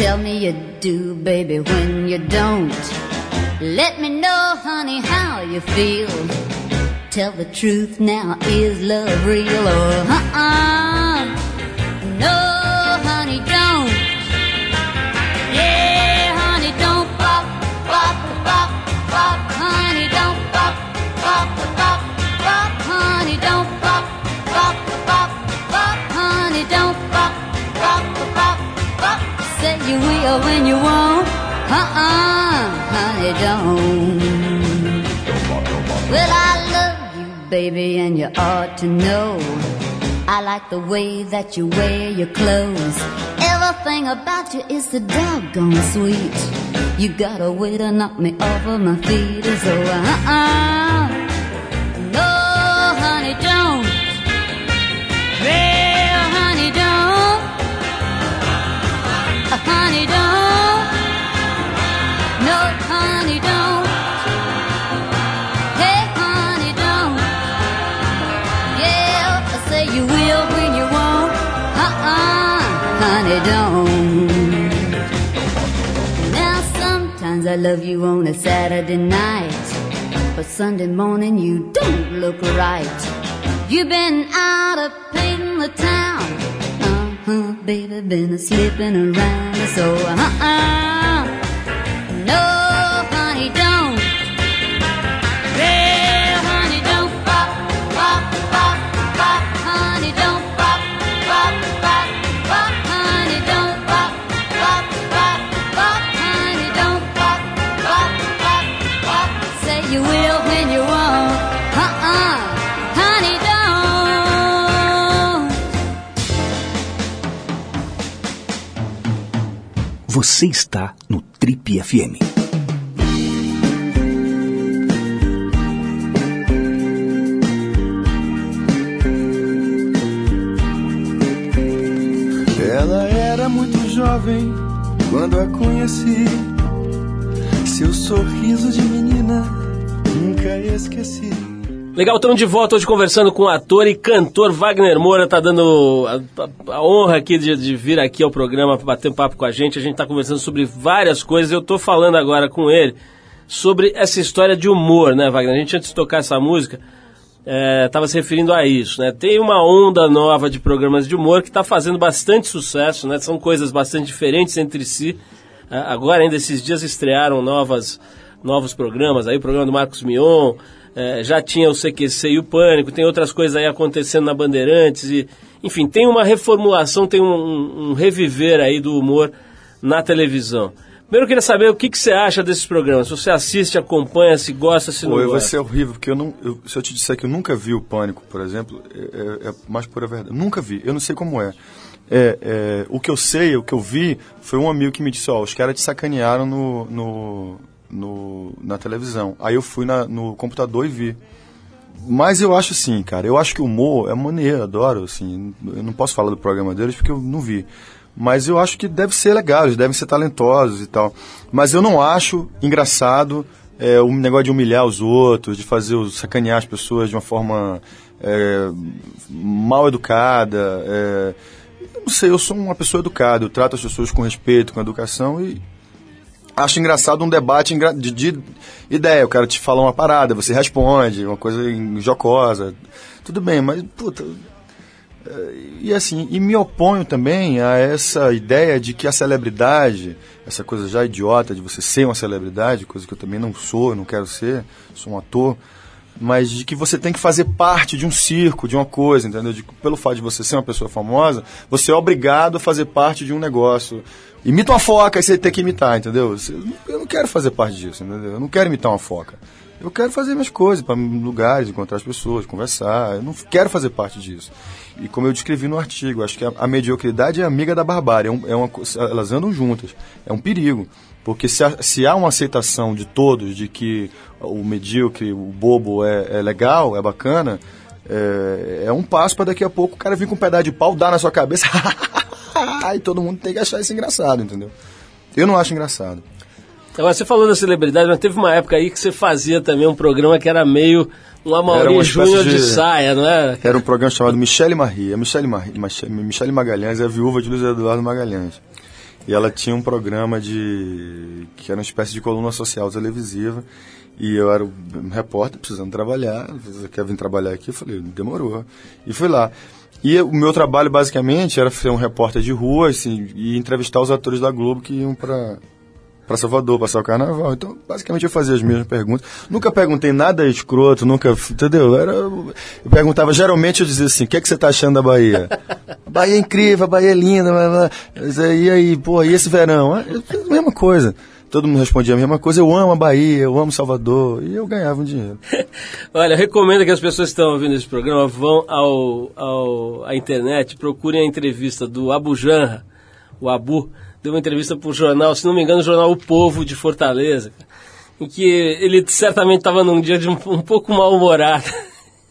Speaker 7: Tell me you do, baby, when you don't. Let me know, honey, how you feel. Tell the truth now, is love real or uh-uh? You when you won't, uh-uh, honey, don't. Well, I love you, baby, and you ought to know. I like the way that you wear your clothes. Everything about you is so doggone sweet. You got a way to knock me off of my feet. So, uh-uh. Don't. No, honey, don't. Hey, honey, don't. Yeah, I say you will when you won't. Uh-uh, honey, don't. Now sometimes I love you on a Saturday night, but Sunday morning you don't look right. You've been out of painting the town. Uh-huh, baby, been a slipping around. So, uh-uh.
Speaker 8: Você está no Trip FM.
Speaker 3: Ela era muito jovem quando a conheci. Seu sorriso de menina nunca esqueci.
Speaker 2: Legal, estamos de volta hoje conversando com o ator e cantor Wagner Moura, tá dando a, a- honra aqui de, de vir aqui ao programa para bater um papo com a gente. A gente está conversando sobre várias coisas. Eu estou falando agora com ele sobre essa história de humor, né, Wagner? A gente antes de tocar essa música estava se referindo a isso, né? Tem uma onda nova de programas de humor que está fazendo bastante sucesso, né? São coisas bastante diferentes entre si. Ah, Agora, ainda esses dias estrearam novas, novos programas, aí o programa do Marcos Mion, eh, já tinha o CQC e o Pânico, tem outras coisas aí acontecendo na Bandeirantes, e, enfim, tem uma reformulação, tem um, um reviver aí do humor na televisão. Primeiro eu queria saber o que, que você acha desses programas, se você assiste, acompanha, se gosta, se não
Speaker 3: Pô, vai
Speaker 2: gosta.
Speaker 3: ser horrível, porque eu não, eu- se eu te disser que eu nunca vi o Pânico, por exemplo, é, é, é mais pura verdade. Nunca vi, eu não sei como é. É, é, o que eu sei, o que eu vi, foi um amigo que me disse, ó, os caras te sacanearam no, no, no- na televisão. Aí eu fui na- no computador e vi. Mas eu acho assim, cara, eu acho que o humor é maneiro, adoro, assim, eu não posso falar do programa deles porque eu não vi. Mas eu acho que deve ser legal, eles devem ser talentosos e tal. Mas eu não acho engraçado é, o negócio de humilhar os outros, de fazer sacanear as pessoas de uma forma é, mal educada. É, não sei, eu sou uma pessoa educada, eu trato as pessoas com respeito, com educação e, acho engraçado um debate de, de ideia. Eu quero te falar uma parada, você responde, uma coisa jocosa. Tudo bem, mas, puta. é, E assim, e me oponho também a essa ideia de que a celebridade, essa coisa já idiota de você ser uma celebridade, coisa que eu também não sou, não quero ser, sou um ator, mas de que você tem que fazer parte de um circo, de uma coisa, entendeu? De, pelo fato de você ser uma pessoa famosa, você é obrigado a fazer parte de um negócio. Imita uma foca, aí você tem que imitar, entendeu? Eu não quero fazer parte disso, entendeu? Eu não quero imitar uma foca. Eu quero fazer minhas coisas, para lugares, encontrar as pessoas, conversar. Eu não quero fazer parte disso. E como eu descrevi no artigo, acho que a, a mediocridade é amiga da barbárie. É um- é uma, elas andam juntas. É um perigo. Porque se, há- se há uma aceitação de todos de que o medíocre, o bobo é, é legal, é bacana, é, é um passo para daqui a pouco o cara vir com um pedaço de pau, dar na sua cabeça, e todo mundo tem que achar isso engraçado, entendeu? Eu não acho engraçado.
Speaker 2: Agora, você falou da celebridade, mas teve uma época aí que você fazia também um programa que era meio um Amaury Júnior de...
Speaker 3: de-
Speaker 2: saia, não é?
Speaker 3: Era um programa chamado Michele Marie. A Michele, Marie, Michele Magalhães é a viúva de Luiz Eduardo Magalhães. E ela tinha um programa de. que era uma espécie de coluna social televisiva. E eu era um repórter, precisando trabalhar. Você quer vir trabalhar aqui? Eu falei, demorou. E fui lá. E o meu trabalho, basicamente, era ser um repórter de rua assim, e entrevistar os atores da Globo que iam para para Salvador, passar o carnaval. Então, basicamente, eu fazia as mesmas perguntas. Nunca perguntei nada escroto, nunca, entendeu? Era, eu perguntava, geralmente eu dizia assim, o que, é que você tá achando da Bahia? Bahia é incrível, Bahia é linda. Mas aí, E aí, pô, e esse verão? Ah, eu- a mesma coisa. Todo mundo respondia a mesma coisa, eu amo a Bahia, eu amo Salvador, e eu ganhava um dinheiro.
Speaker 2: Olha, recomendo que as pessoas que estão ouvindo esse programa vão ao, ao, à internet, procurem a entrevista do Abu Janra, o Abu, deu uma entrevista para o jornal, se não me engano, o jornal O Povo de Fortaleza, em que ele certamente estava num dia de um, um pouco mal-humorado.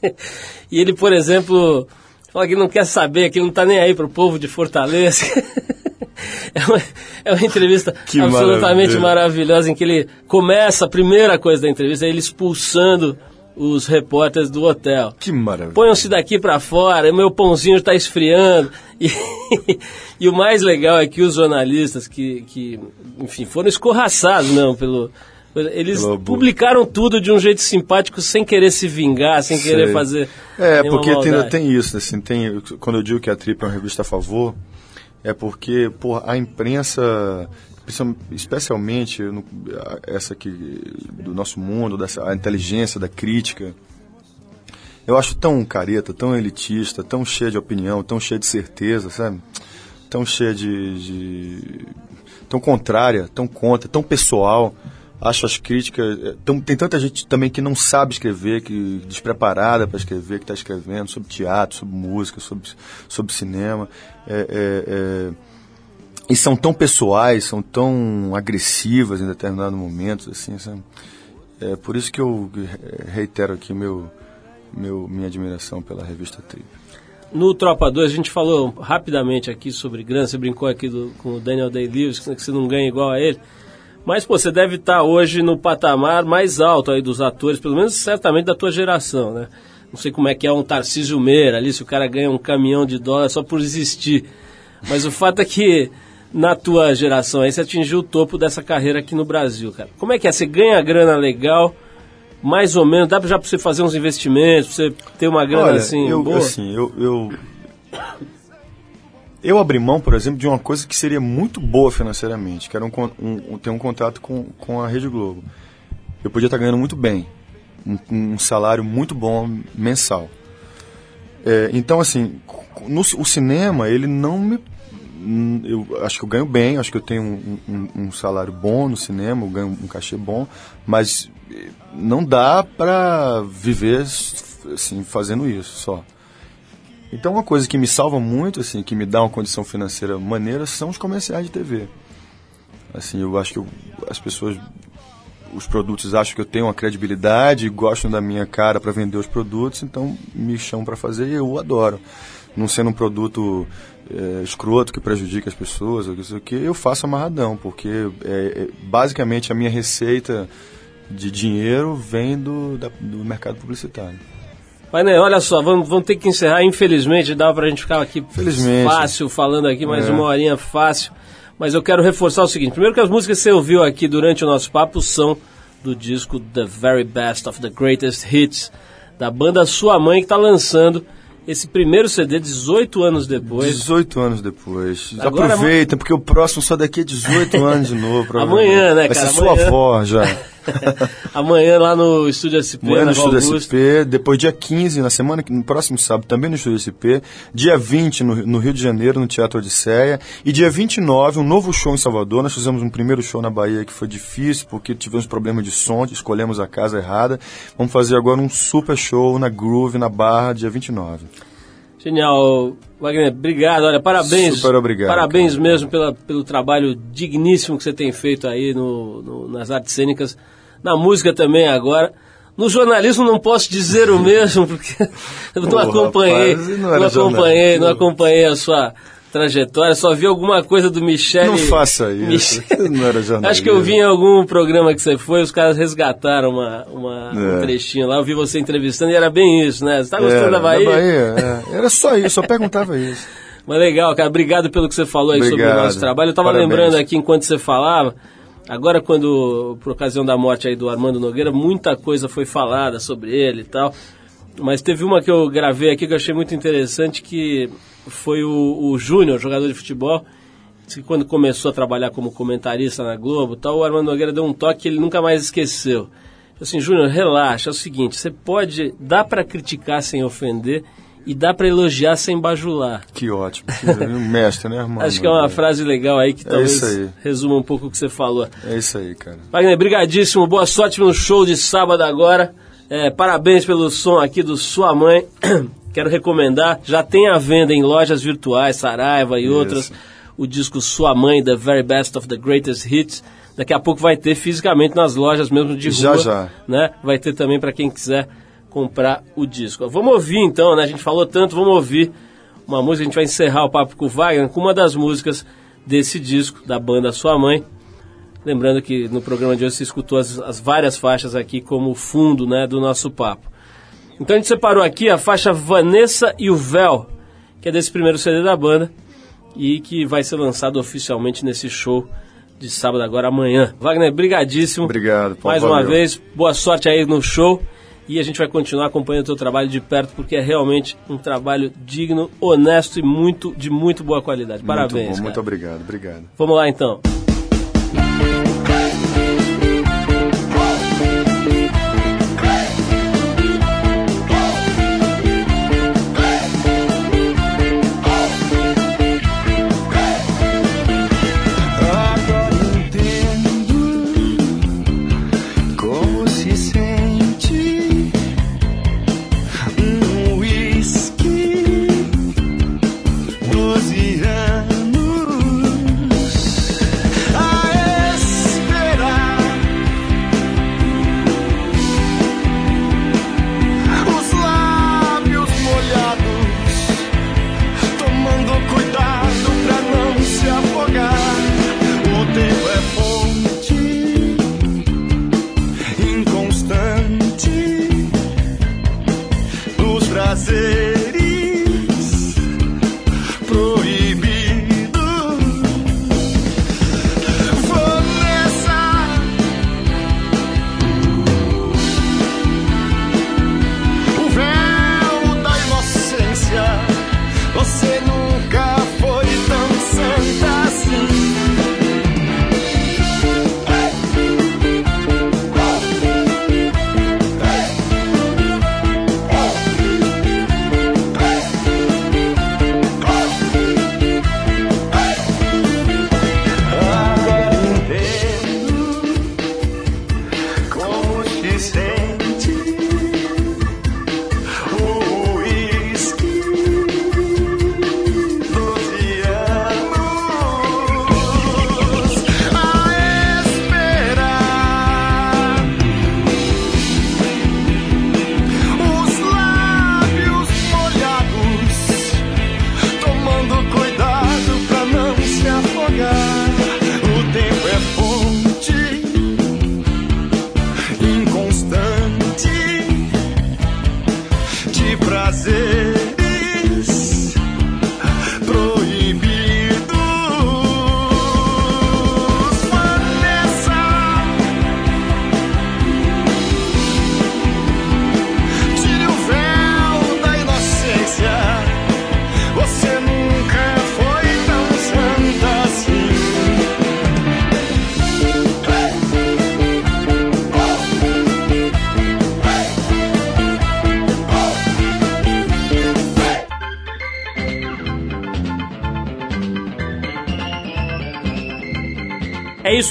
Speaker 2: e ele, por exemplo, fala que não quer saber, que não está nem aí para o povo de Fortaleza. é, uma, é uma entrevista
Speaker 3: Que
Speaker 2: absolutamente
Speaker 3: maravilha.
Speaker 2: maravilhosa em que ele começa a primeira coisa da entrevista, é ele expulsando os repórteres do hotel.
Speaker 3: Que maravilha.
Speaker 2: Ponham-se daqui para fora, meu pãozinho está esfriando. E, e o mais legal é que os jornalistas que, que enfim, foram escorraçados não, pelo. Eles
Speaker 3: Pelo
Speaker 2: publicaram tudo de um jeito simpático, sem querer se vingar, sem querer
Speaker 3: Sei.
Speaker 2: fazer.
Speaker 3: É, porque tem, tem isso, assim, tem, quando eu digo que a Trip é uma revista a favor, é porque, pô, a imprensa, especialmente no- essa que do nosso mundo, dessa a inteligência da crítica, eu acho tão careta, tão elitista, tão cheia de opinião, tão cheia de certeza, sabe? Tão cheia de, de tão contrária, tão contra, tão pessoal. Acho as críticas. tão- tem tanta gente também que não sabe escrever, que despreparada para escrever, que está escrevendo sobre teatro, sobre música, sobre, sobre cinema. É, é, é, e são tão pessoais, são tão agressivas em determinados momentos, assim, sabe? É por isso que eu reitero aqui meu, meu, minha admiração pela revista Trip.
Speaker 2: No Tropa 2, a gente falou rapidamente aqui sobre grana, você brincou aqui do- com o Daniel Day-Lewis, que você não ganha igual a ele. Mas, pô, você deve estar hoje no patamar mais alto aí dos atores, pelo menos certamente da tua geração, né? Não sei como é que é um Tarcísio Meira ali, se o cara ganha um caminhão de dólar só por existir. Mas o fato é que na tua geração aí você atingiu o topo dessa carreira aqui no Brasil, cara. Como é que é? Você ganha grana legal, mais ou menos, dá já pra você fazer uns investimentos, pra você ter uma grana
Speaker 3: Olha,
Speaker 2: assim,
Speaker 3: eu,
Speaker 2: boa?
Speaker 3: assim, eu, eu, eu abri mão, por exemplo, de uma coisa que seria muito boa financeiramente, que era um, um, ter um contato com, com a Rede Globo. Eu podia estar ganhando muito bem, um, um salário muito bom mensal. É, então, assim, no, o cinema, ele não me. Eu acho que eu ganho bem, acho que eu tenho um, um- salário bom no cinema, eu ganho um cachê bom, mas eh, não dá pra viver assim, fazendo isso só. Então, uma coisa que me salva muito, assim, que me dá uma condição financeira maneira, são os comerciais de TV. Assim, eu acho que eu- as pessoas, os produtos acham que eu tenho uma credibilidade, gostam da minha cara para vender os produtos, então me chamam para fazer e eu adoro. Não sendo um produto é, escroto que prejudica as pessoas, ou isso que eu faço amarradão, porque é, basicamente a minha receita de dinheiro vem do, da- do mercado publicitário.
Speaker 2: Mas né, olha só, vamos, vamos ter que encerrar. Infelizmente, dá pra gente ficar aqui
Speaker 3: Felizmente.
Speaker 2: fácil falando aqui, mais
Speaker 3: É.
Speaker 2: uma horinha fácil. Mas eu quero reforçar o seguinte: primeiro, que as músicas que você ouviu aqui durante o nosso papo são do disco The Very Best of the Greatest Hits, da banda Sua Mãe, que está lançando esse primeiro CD 18 anos depois.
Speaker 3: 18 anos depois.
Speaker 2: Agora-
Speaker 3: Aproveitem, porque o próximo só daqui a 18 anos de novo.
Speaker 2: Amanhã, né,
Speaker 3: Vai
Speaker 2: cara?
Speaker 3: ser sua
Speaker 2: Amanhã.
Speaker 3: avó já.
Speaker 2: Amanhã lá no Estúdio SP,
Speaker 3: Amanhã no Estúdio
Speaker 2: Augusto.
Speaker 3: SP, depois dia 15, na semana, que- no próximo sábado, também no Estúdio SP, dia 20 no, no Rio de Janeiro, no Teatro Odisseia, e dia 29, um novo show em Salvador. Nós fizemos um primeiro show na Bahia que foi difícil, porque tivemos problema de som, escolhemos a casa errada. Vamos fazer agora um super show na Groove, na Barra, dia 29.
Speaker 2: Genial, Wagner. Obrigado. Olha, parabéns.
Speaker 3: Super obrigado,
Speaker 2: Parabéns
Speaker 3: cara.
Speaker 2: mesmo pela, pelo trabalho digníssimo que você tem feito aí no, no- nas artes cênicas, na música também agora. No jornalismo não posso dizer o mesmo, porque eu não
Speaker 3: Pô,
Speaker 2: acompanhei,
Speaker 3: rapaz, não
Speaker 2: não, acompanhei, não acompanhei a sua trajetória, só vi alguma coisa do Michel.
Speaker 3: Não faça isso,
Speaker 2: Michel-
Speaker 3: não era jornalista.
Speaker 2: Acho que eu vi em algum programa que você foi, os caras resgataram uma, uma- um
Speaker 3: É.
Speaker 2: trechinho lá, eu vi você entrevistando e era bem isso, né? Você tá gostando
Speaker 3: Era,
Speaker 2: da Bahia?
Speaker 3: é. Era só isso, só perguntava isso.
Speaker 2: Mas legal, cara. Obrigado pelo que você falou aí sobre o
Speaker 3: Obrigado.
Speaker 2: nosso trabalho. Eu tava
Speaker 3: Parabéns.
Speaker 2: lembrando aqui enquanto você falava, agora quando, por ocasião da morte aí do Armando Nogueira, muita coisa foi falada sobre ele e tal. Mas teve uma que eu gravei aqui que eu achei muito interessante, que foi o, o Júnior, jogador de futebol, que quando começou a trabalhar como comentarista na Globo tal, o Armando Nogueira deu um toque que ele nunca mais esqueceu. Assim, Júnior, relaxa, é o seguinte, você pode, dá pra criticar sem ofender e dá pra elogiar sem bajular.
Speaker 3: Que ótimo. Um mestre, né, irmão?
Speaker 2: Acho que é uma frase legal aí que
Speaker 3: É
Speaker 2: talvez
Speaker 3: aí.
Speaker 2: resuma um pouco o que você falou.
Speaker 3: É isso aí, cara.
Speaker 2: Wagner, brigadíssimo, boa sorte no show de sábado agora. É, parabéns pelo som aqui do Sua Mãe. Quero recomendar, já tem à venda em lojas virtuais, Saraiva e outras, o disco Sua Mãe, The Very Best of the Greatest Hits. Daqui a pouco vai ter fisicamente nas lojas mesmo de
Speaker 3: Já,
Speaker 2: rua.
Speaker 3: já.
Speaker 2: Né? Vai ter também para quem quiser comprar o disco. Vamos ouvir então, né? A gente falou tanto, vamos ouvir uma música. A gente vai encerrar o papo com o Wagner com uma das músicas desse disco, da banda Sua Mãe. Lembrando que no programa de hoje você escutou as, as várias faixas aqui como fundo né, do nosso papo. Então a gente separou aqui a faixa Vanessa e o Véu, que é desse primeiro CD da banda e que vai ser lançado oficialmente nesse show de sábado agora amanhã. Wagner, brigadíssimo.
Speaker 3: Obrigado, Paulo,
Speaker 2: Mais uma
Speaker 3: valeu.
Speaker 2: vez, boa sorte aí no show. E a gente vai continuar acompanhando o teu trabalho de perto, porque é realmente um trabalho digno, honesto e muito de muito boa qualidade. Parabéns.
Speaker 3: Muito bom, muito obrigado, obrigado.
Speaker 2: Vamos lá então.